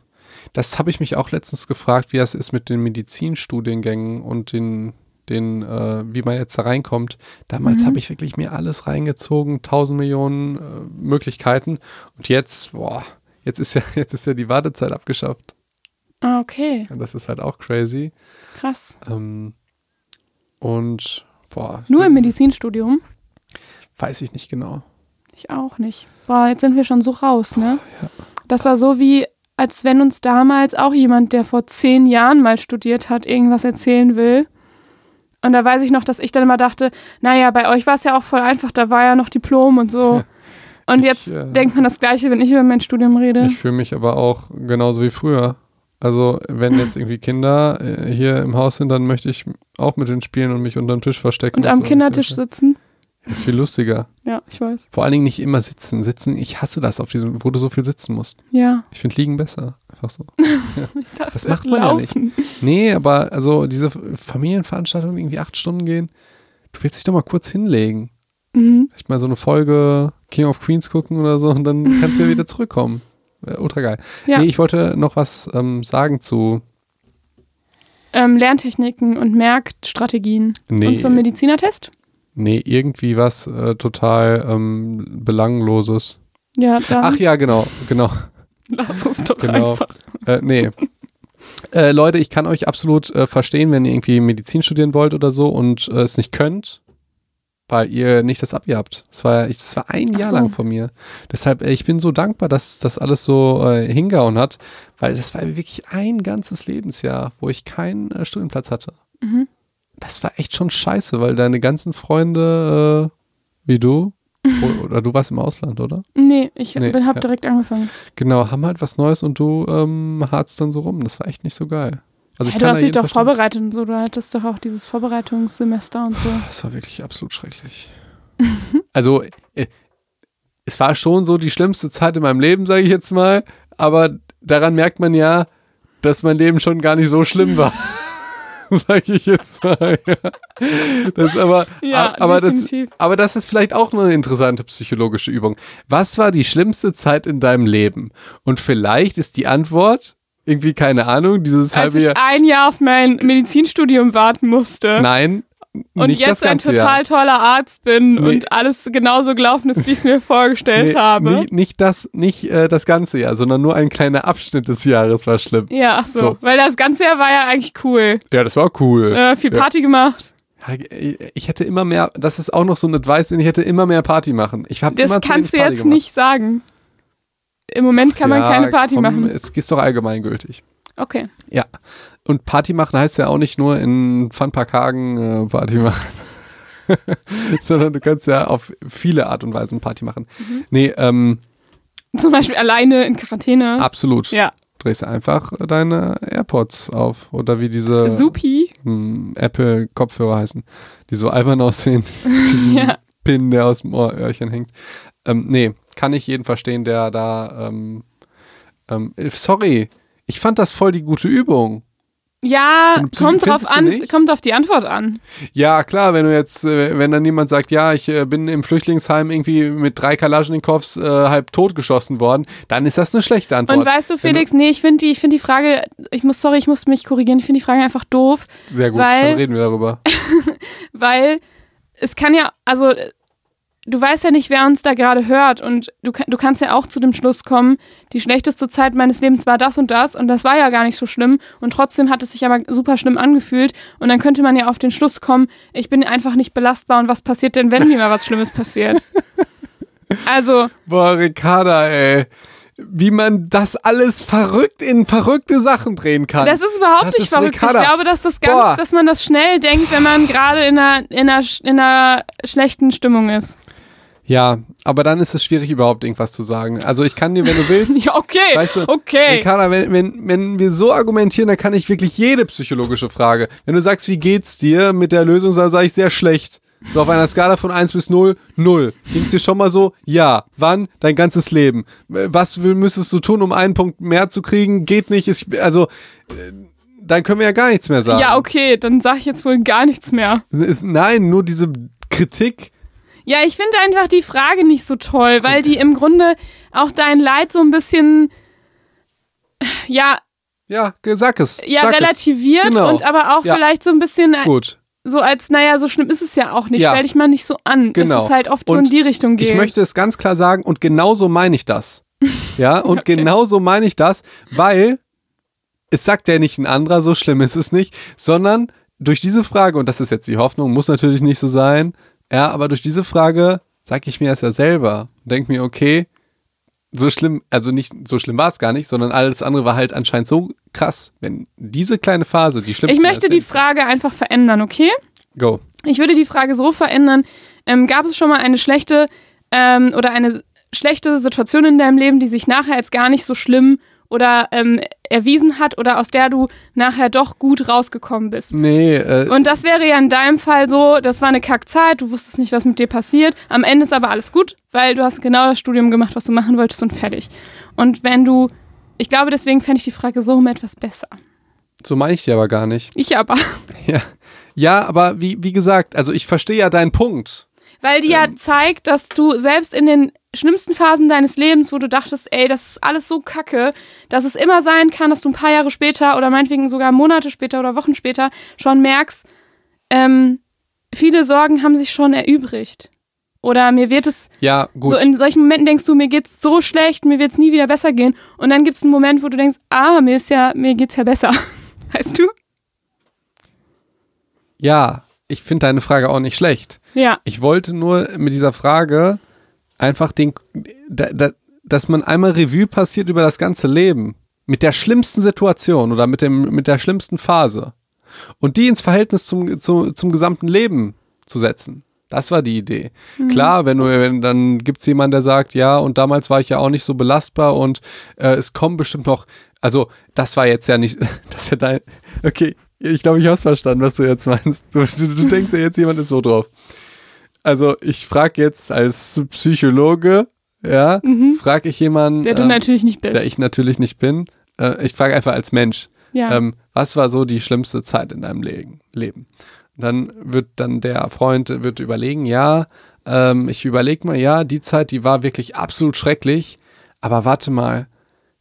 S2: das habe ich mich auch letztens gefragt, wie das ist mit den Medizinstudiengängen und den, den, äh, wie man jetzt da reinkommt. Damals
S1: Mhm.
S2: habe ich wirklich mir alles reingezogen, tausend Millionen äh, Möglichkeiten. Und jetzt, boah, jetzt ist ja, jetzt ist ja die Wartezeit abgeschafft.
S1: Ah, okay,
S2: Und das ist halt auch crazy.
S1: krass.
S2: Ähm, und boah,
S1: Nur im Medizinstudium?
S2: weiß ich nicht genau.
S1: Ich auch nicht. Boah, jetzt sind wir schon so raus, ne? Das war so wie, als wenn uns damals auch jemand, der vor zehn Jahren mal studiert hat, irgendwas erzählen will. Und da weiß ich noch, dass ich dann immer dachte, naja, bei euch war es ja auch voll einfach, da war ja noch Diplom und so.
S2: Ja.
S1: Und
S2: Ich,
S1: jetzt
S2: äh,
S1: denkt man das Gleiche, wenn ich über mein Studium rede.
S2: Ich fühle mich aber auch genauso wie früher. Also, wenn jetzt irgendwie Kinder äh, hier im Haus sind, dann möchte ich auch mit denen spielen und mich unterm Tisch verstecken.
S1: und am
S2: so.
S1: Kindertisch sitzen.
S2: Das ist viel lustiger.
S1: Ja, ich weiß.
S2: Vor allen Dingen nicht immer sitzen. Sitzen, ich hasse das auf diesem, wo du so viel sitzen musst.
S1: Ja.
S2: Ich finde Liegen besser. Einfach so.
S1: Dachte,
S2: Das macht man ja
S1: laufen.
S2: Nee, aber also diese Familienveranstaltungen irgendwie acht Stunden gehen, du willst dich doch mal kurz hinlegen.
S1: Mhm.
S2: Vielleicht mal so eine Folge King of Queens gucken oder so und dann kannst du ja wieder zurückkommen. Äh, ultra geil.
S1: Ja.
S2: Nee, ich wollte noch was ähm, sagen zu.
S1: Ähm, Lerntechniken und Merkstrategien.
S2: Nee,
S1: Und zum Medizinertest?
S2: Nee irgendwie was äh, total ähm, Belangloses.
S1: Ja, dann
S2: Ach ja, genau, genau.
S1: lass es doch
S2: Genau.
S1: einfach.
S2: Äh, nee. Äh, Leute, ich kann euch absolut äh, verstehen, wenn ihr irgendwie Medizin studieren wollt oder so und äh, es nicht könnt, weil ihr nicht das Abi habt. Das war, ich, das war ein
S1: Ach
S2: Jahr
S1: so.
S2: lang von mir. Deshalb, äh, ich bin so dankbar, dass das alles so äh, hingehauen hat, weil das war wirklich ein ganzes Lebensjahr, wo ich keinen äh, Studienplatz hatte.
S1: Mhm.
S2: Das war echt schon scheiße, weil deine ganzen Freunde, äh, wie du, oder du warst im Ausland, oder?
S1: Nee, ich
S2: Nee,
S1: bin, hab
S2: ja.
S1: direkt angefangen.
S2: Genau, haben halt was Neues und du ähm, harzt dann so rum. Das war echt nicht so geil. Also
S1: ja, du hast dich doch
S2: verstehen.
S1: vorbereitet und so. Du hattest doch auch dieses Vorbereitungssemester und so.
S2: Das war wirklich absolut schrecklich. also, äh, es war schon so die schlimmste Zeit in meinem Leben, sage ich jetzt mal. Aber daran merkt man ja, dass mein Leben schon gar nicht so schlimm war. sage ich jetzt mal. Ja. Das aber,
S1: Ja,
S2: aber, das,
S1: definitiv.
S2: aber das ist vielleicht auch eine interessante psychologische Übung. Was war die schlimmste Zeit in deinem Leben? Und vielleicht ist die Antwort irgendwie keine Ahnung, dieses
S1: Als
S2: halbe
S1: ich
S2: Jahr.
S1: ein Jahr auf mein Medizinstudium warten musste
S2: Nein,
S1: und
S2: nicht
S1: jetzt ein total
S2: Jahr.
S1: toller Arzt bin
S2: Nee.
S1: und alles genauso gelaufen ist, wie ich es mir vorgestellt
S2: Nee,
S1: habe.
S2: Nicht, nicht das, nicht äh, das ganze Jahr, sondern nur ein kleiner Abschnitt des Jahres war schlimm.
S1: Ja, ach so.
S2: So.
S1: Weil das ganze Jahr war ja eigentlich cool.
S2: Ja, das war cool.
S1: Äh, viel
S2: Ja.
S1: Party gemacht.
S2: Ja, Ich hätte immer mehr, das ist auch noch so ein Advice, ich hätte immer mehr Party machen. Ich habe
S1: Das kannst du jetzt
S2: gemacht.
S1: nicht sagen. Im Moment kann man
S2: Ja,
S1: keine Party
S2: komm,
S1: machen.
S2: Es ist doch allgemeingültig.
S1: Okay.
S2: Ja. Und Party machen heißt ja auch nicht nur in Funpark Hagen äh, Party machen. Sondern du kannst ja auf viele Art und Weisen Party machen.
S1: Mhm.
S2: Nee, ähm,
S1: Zum Beispiel alleine in Quarantäne.
S2: absolut.
S1: Ja.
S2: Drehst du einfach deine AirPods auf. Oder wie diese
S1: Supi.
S2: hm, Apple-Kopfhörer heißen, die so albern aussehen. Diesen
S1: Ja.
S2: Pin, der aus dem Ohröhrchen hängt. Ähm, nee, kann ich jeden verstehen, der da. Ähm, ähm, äh, sorry, ich fand das voll die gute Übung.
S1: Ja,
S2: So
S1: kommt drauf
S2: du
S1: an, kommt auf die Antwort an.
S2: Ja, klar, wenn du jetzt, äh, wenn dann jemand sagt, ja, ich äh, bin im Flüchtlingsheim irgendwie mit drei Kalaschnikows äh, halb totgeschossen worden, dann ist das eine schlechte Antwort.
S1: Und weißt du, Felix, nee, ich finde die, ich finde die Frage, ich muss, sorry, ich muss mich korrigieren, ich finde die Frage einfach doof,
S2: Sehr gut,
S1: weil-
S2: dann reden wir darüber.
S1: weil es kann ja, also du weißt ja nicht, wer uns da gerade hört und du, du kannst ja auch zu dem Schluss kommen, die schlechteste Zeit meines Lebens war das und das und das war ja gar nicht so schlimm und trotzdem hat es sich aber super schlimm angefühlt und dann könnte man ja auf den Schluss kommen, ich bin einfach nicht belastbar und was passiert denn, wenn mir mal was Schlimmes passiert? Also.
S2: Boah, Ricarda, ey wie man das alles verrückt in verrückte Sachen drehen kann.
S1: Das ist überhaupt das nicht ist verrückt. Ricarda. Ich glaube, dass das ganz, dass man das schnell denkt, wenn man gerade in einer, in, einer, in einer schlechten Stimmung ist.
S2: Ja, aber dann ist es schwierig, überhaupt irgendwas zu sagen. Also ich kann dir, wenn du willst.
S1: ja, okay, weißt du, okay.
S2: Ricarda, wenn, wenn, wenn wir so argumentieren, dann kann ich wirklich jede psychologische Frage. Wenn du sagst, wie geht's dir mit der Lösung, dann sage ich sehr schlecht. So auf einer Skala von 1 bis 0, 0. Ging es dir schon mal so? Ja. Wann? Dein ganzes Leben. Was müsstest du tun, um einen Punkt mehr zu kriegen? Geht nicht. Ist, also, äh, dann können wir ja gar nichts mehr sagen.
S1: Ja, okay, dann sage ich jetzt wohl gar nichts mehr.
S2: Nein, nur diese Kritik.
S1: Ja, ich finde einfach die Frage nicht so toll, weil die im Grunde auch dein Leid so ein bisschen, ja.
S2: Ja, sag es.
S1: Ja,
S2: sag
S1: relativiert
S2: es. Genau.
S1: und aber auch
S2: ja.
S1: vielleicht so ein bisschen.
S2: Gut
S1: so als, naja, so schlimm ist es ja auch nicht. Ja. Stell dich mal nicht so an. Genau. Dass es halt oft und so in die Richtung geht.
S2: Ich möchte es ganz klar sagen und genauso meine ich das. Ja, und okay. genauso meine ich das, weil es sagt ja nicht ein anderer, so schlimm ist es nicht, sondern durch diese Frage, und das ist jetzt die Hoffnung, muss natürlich nicht so sein, ja, aber durch diese Frage sage ich mir es ja selber und denke mir, okay, so schlimm, also nicht so schlimm war es gar nicht, sondern alles andere war halt anscheinend so krass, wenn diese kleine Phase die schlimmste
S1: Ich möchte die Frage einfach verändern, okay?
S2: Go.
S1: Ich würde die Frage so verändern: ähm, Gab es schon mal eine schlechte ähm, oder eine schlechte Situation in deinem Leben, die sich nachher als gar nicht so schlimm oder ähm, erwiesen hat oder aus der du nachher doch gut rausgekommen bist.
S2: Nee. Äh,
S1: und das wäre ja in deinem Fall so, das war eine Kackzeit, du wusstest nicht, was mit dir passiert. Am Ende ist aber alles gut, weil du hast genau das Studium gemacht, was du machen wolltest und fertig. Und wenn du, ich glaube, deswegen fände ich die Frage so um etwas besser.
S2: So meine ich die aber gar nicht.
S1: Ich aber.
S2: Ja, ja aber wie, wie gesagt, also ich verstehe ja deinen Punkt.
S1: Weil die ähm, ja zeigt, dass du selbst in den schlimmsten Phasen deines Lebens, wo du dachtest, ey, das ist alles so kacke, dass es immer sein kann, dass du ein paar Jahre später oder meinetwegen sogar Monate später oder Wochen später schon merkst, ähm, viele Sorgen haben sich schon erübrigt. Oder mir wird es
S2: ja, gut.
S1: so in solchen Momenten denkst du, mir geht's so schlecht, mir wird's nie wieder besser gehen. Und dann gibt's einen Moment, wo du denkst, ah, mir ist ja, mir geht's ja besser. Weißt du?
S2: Ja, ich finde deine Frage auch nicht schlecht.
S1: Ja.
S2: Ich wollte nur mit dieser Frage einfach den, da, da, dass man einmal Revue passiert über das ganze Leben. Mit der schlimmsten Situation oder mit, dem, mit der schlimmsten Phase. Und die ins Verhältnis zum, zu, zum gesamten Leben zu setzen. Das war die Idee. Mhm. Klar, wenn du, wenn, dann gibt es jemanden, der sagt, ja, und damals war ich ja auch nicht so belastbar und äh, es kommen bestimmt noch, also das war jetzt ja nicht, das ist ja dein, okay, ich glaube, ich habe es verstanden, was du jetzt meinst. Du, du, du denkst ja jetzt, jemand ist so drauf. Also ich frage jetzt als Psychologe, ja, mhm. frage ich jemanden,
S1: der du ähm, natürlich nicht bist,
S2: der ich natürlich nicht bin. Äh, ich frage einfach als Mensch,
S1: ja.
S2: ähm, was war so die schlimmste Zeit in deinem Le Leben? Und dann wird dann der Freund wird überlegen, ja, ähm, ich überlege mal, ja, die Zeit, die war wirklich absolut schrecklich, aber warte mal,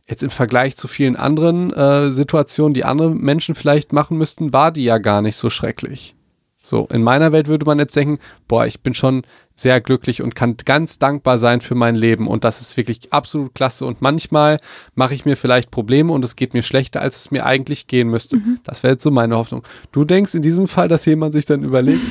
S2: jetzt im Vergleich zu vielen anderen äh, Situationen, die andere Menschen vielleicht machen müssten, war die ja gar nicht so schrecklich. So, in meiner Welt würde man jetzt denken, boah, ich bin schon sehr glücklich und kann ganz dankbar sein für mein Leben und das ist wirklich absolut klasse und manchmal mache ich mir vielleicht Probleme und es geht mir schlechter, als es mir eigentlich gehen müsste. Mhm. Das wäre jetzt so meine Hoffnung. Du denkst in diesem Fall, dass jemand sich dann überlegt,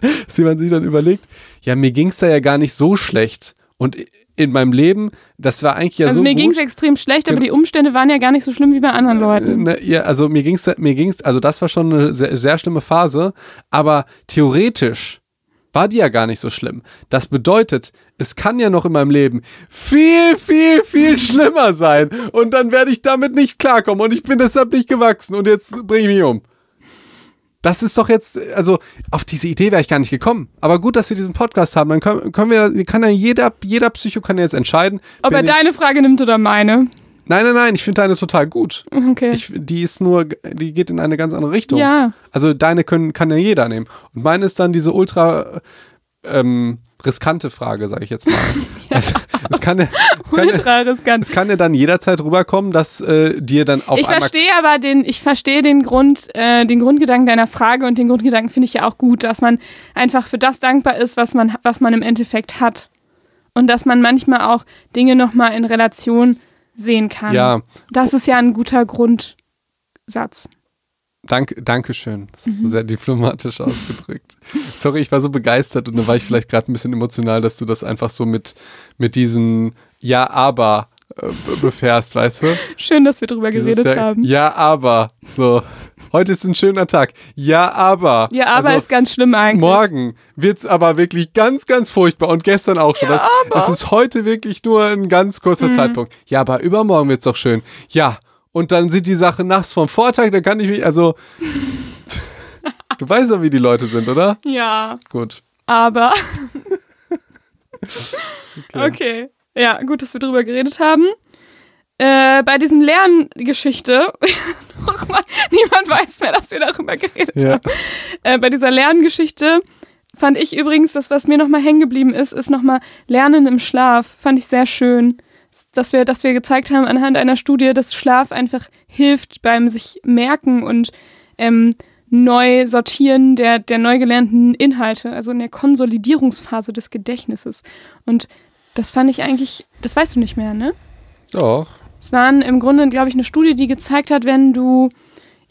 S2: dass jemand sich dann überlegt, ja, mir ging es da ja gar nicht so schlecht und in meinem Leben, das war eigentlich ja
S1: also
S2: so.
S1: Also mir ging es extrem schlecht, aber die Umstände waren ja gar nicht so schlimm wie bei anderen äh, Leuten.
S2: Ne, ja, also mir ging es, mir ging's, also das war schon eine sehr, sehr schlimme Phase, aber theoretisch war die ja gar nicht so schlimm. Das bedeutet, es kann ja noch in meinem Leben viel, viel, viel schlimmer sein. Und dann werde ich damit nicht klarkommen. Und ich bin deshalb nicht gewachsen. Und jetzt bringe ich mich um. Das ist doch jetzt, also auf diese Idee wäre ich gar nicht gekommen. Aber gut, dass wir diesen Podcast haben. Dann können, können wir, kann ja jeder, jeder Psycho kann jetzt entscheiden.
S1: Ob er deine Frage nimmt oder meine.
S2: Nein, nein, nein, ich finde deine total gut.
S1: Okay.
S2: Ich, die ist nur, die geht in eine ganz andere Richtung.
S1: Ja.
S2: Also deine können, kann ja jeder nehmen. Und meine ist dann diese ultra ähm, riskante Frage, sage ich jetzt mal. ja, es, es, kann, es, kann,
S1: ultra riskant.
S2: es kann ja dann jederzeit rüberkommen, dass äh, dir dann auf
S1: Ich
S2: einmal
S1: verstehe aber den, ich verstehe den Grund, äh, den Grundgedanken deiner Frage und den Grundgedanken finde ich ja auch gut, dass man einfach für das dankbar ist, was man, was man im Endeffekt hat. Und dass man manchmal auch Dinge nochmal in Relation sehen kann.
S2: Ja.
S1: Das ist ja ein guter Grundsatz.
S2: Dank, Dankeschön. Das ist so sehr diplomatisch ausgedrückt. Sorry, ich war so begeistert und da war ich vielleicht gerade ein bisschen emotional, dass du das einfach so mit, mit diesen Ja, aber äh, be- befährst, weißt du?
S1: Schön, dass wir drüber
S2: Dieses
S1: geredet
S2: ja,
S1: haben.
S2: Ja, aber. So. Heute ist ein schöner Tag. Ja, aber.
S1: Ja, aber
S2: also,
S1: ist ganz schlimm eigentlich.
S2: Morgen wird's aber wirklich ganz, ganz furchtbar und gestern auch schon.
S1: Ja,
S2: das,
S1: aber.
S2: das ist heute wirklich nur ein ganz kurzer
S1: Mhm.
S2: Zeitpunkt. Ja, aber übermorgen wird's doch schön. Ja, und dann sind die Sachen nachts vom Vortag, da kann ich mich, also. du weißt ja, wie die Leute sind, oder?
S1: Ja,
S2: Gut.
S1: aber.
S2: Okay.
S1: Okay. Ja, gut, dass wir drüber geredet haben. Äh, bei diesem Lerngeschichte, nochmal, niemand weiß mehr, dass wir darüber geredet
S2: Ja.
S1: haben. Äh, bei dieser Lerngeschichte fand ich übrigens, das, was mir nochmal hängen geblieben ist, ist nochmal Lernen im Schlaf. Fand ich sehr schön. Dass wir, dass wir gezeigt haben anhand einer Studie, dass Schlaf einfach hilft beim sich merken und ähm, neu sortieren der, der neu gelernten Inhalte, also in der Konsolidierungsphase des Gedächtnisses. Und das fand ich eigentlich, das weißt du nicht mehr, ne?
S2: Doch.
S1: Es waren im Grunde, glaube ich, eine Studie, die gezeigt hat, wenn du,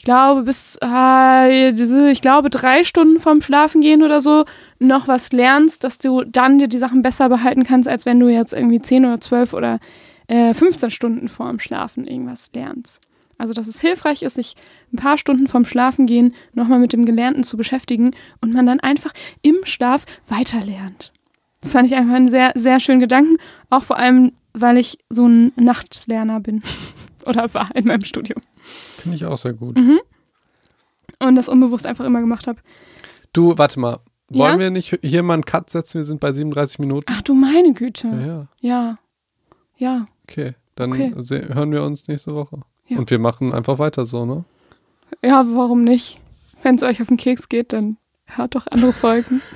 S1: ich glaube, bis, äh, ich glaube, drei Stunden vorm Schlafen gehen oder so noch was lernst, dass du dann dir die Sachen besser behalten kannst, als wenn du jetzt irgendwie 10 oder 12 oder äh, 15 Stunden vorm Schlafen irgendwas lernst. Also, dass es hilfreich ist, sich ein paar Stunden vorm Schlafen gehen nochmal mit dem Gelernten zu beschäftigen und man dann einfach im Schlaf weiterlernt. Das fand ich einfach einen sehr, sehr schönen Gedanken. Auch vor allem, weil ich so ein Nachtslerner bin. Oder war in meinem Studium.
S2: Finde ich auch sehr gut.
S1: Mhm. Und das unbewusst einfach immer gemacht habe.
S2: Du, warte mal. Wollen
S1: Ja?
S2: wir nicht hier mal einen Cut setzen? Wir sind bei 37 Minuten.
S1: Ach du meine Güte.
S2: Ja, ja.
S1: Ja.
S2: Okay. Dann
S1: Okay.
S2: hören wir uns nächste Woche.
S1: Ja.
S2: Und wir machen einfach weiter so, ne?
S1: Ja, warum nicht? Wenn es euch auf den Keks geht, dann hört doch andere Folgen.